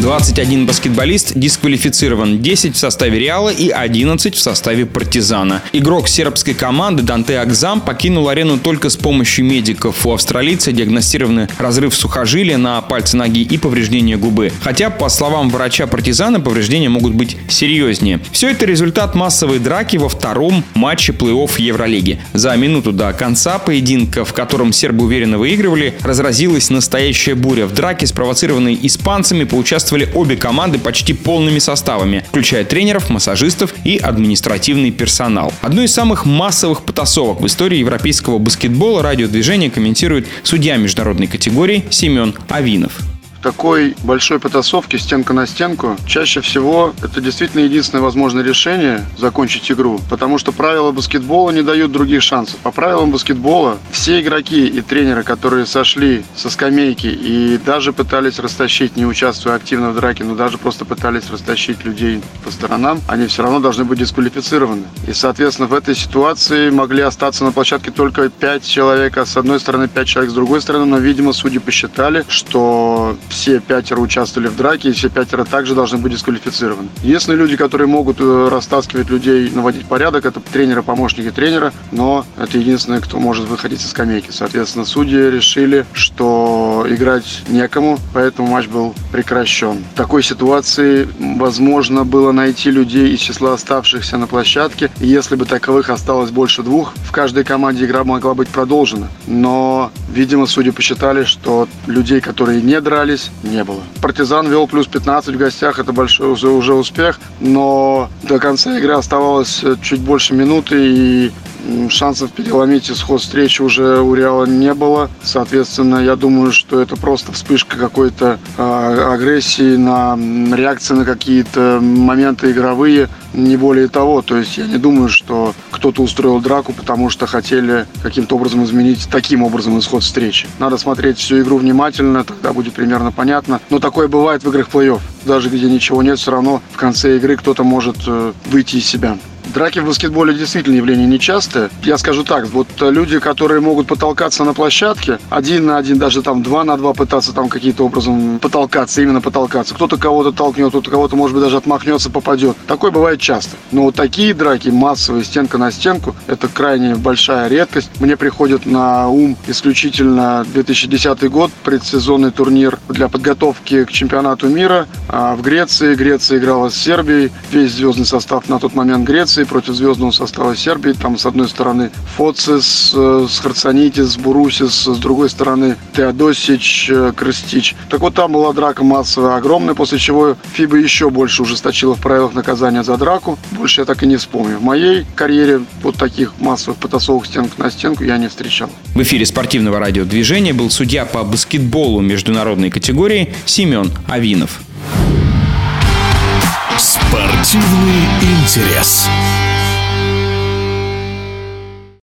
21 баскетболист дисквалифицирован, 10 в составе Реала и 11 в составе Партизана. Игрок сербской команды Данте Акзам покинул арену только с помощью медиков. У австралийца диагностированы разрыв сухожилия на пальце ноги и повреждение губы. Хотя, по словам врача Партизана, повреждения могут быть серьезнее. Все это результат массовой драки во втором матче плей-офф Евролиги. За минуту до конца поединка, в котором сербы уверенно выигрывали, разразилась настоящая буря. В драке, спровоцированной испанцами, поучаствовали участвовали обе команды почти полными составами, включая тренеров, массажистов и административный персонал. Одной из самых массовых потасовок в истории европейского баскетбола радиодвижение комментирует судья международной категории Семен Авинов такой большой потасовке стенка на стенку, чаще всего это действительно единственное возможное решение закончить игру, потому что правила баскетбола не дают других шансов. По правилам баскетбола все игроки и тренеры, которые сошли со скамейки и даже пытались растащить, не участвуя активно в драке, но даже просто пытались растащить людей по сторонам, они все равно должны быть дисквалифицированы. И, соответственно, в этой ситуации могли остаться на площадке только 5 человек, а с одной стороны 5 человек с другой стороны, но, видимо, судьи посчитали, что все пятеро участвовали в драке, и все пятеро также должны быть дисквалифицированы. Единственные люди, которые могут э, растаскивать людей, наводить порядок, это тренеры, помощники тренера, но это единственное, кто может выходить со скамейки. Соответственно, судьи решили, что играть некому, поэтому матч был прекращен. В такой ситуации возможно было найти людей из числа оставшихся на площадке, если бы таковых осталось больше двух, в каждой команде игра могла быть продолжена. Но, видимо, судьи посчитали, что людей, которые не дрались, здесь не было. Партизан вел плюс 15 в гостях, это большой уже, уже успех, но до конца игры оставалось э, чуть больше минуты, и шансов переломить исход встречи уже у Реала не было. Соответственно, я думаю, что это просто вспышка какой-то э, агрессии на реакции на какие-то моменты игровые, не более того. То есть я не думаю, что кто-то устроил драку, потому что хотели каким-то образом изменить таким образом исход встречи. Надо смотреть всю игру внимательно, тогда будет примерно понятно. Но такое бывает в играх плей-офф. Даже где ничего нет, все равно в конце игры кто-то может э, выйти из себя. Драки в баскетболе действительно явление нечастое. Я скажу так, вот люди, которые могут потолкаться на площадке, один на один, даже там два на два пытаться там каким-то образом потолкаться, именно потолкаться. Кто-то кого-то толкнет, кто-то кого-то, может быть, даже отмахнется, попадет. Такое бывает часто. Но вот такие драки, массовые, стенка на стенку, это крайне большая редкость. Мне приходит на ум исключительно 2010 год, предсезонный турнир для подготовки к чемпионату мира а в Греции. Греция играла с Сербией. Весь звездный состав на тот момент Греции Греции против звездного состава Сербии. Там с одной стороны Фоцис, э, Харцанитис, Бурусис, с другой стороны Теодосич, э, Крестич. Так вот там была драка массовая, огромная, после чего ФИБА еще больше ужесточила в правилах наказания за драку. Больше я так и не вспомню. В моей карьере вот таких массовых потасовок стенку на стенку я не встречал. В эфире спортивного радиодвижения был судья по баскетболу международной категории Семен Авинов. Спортивный интерес.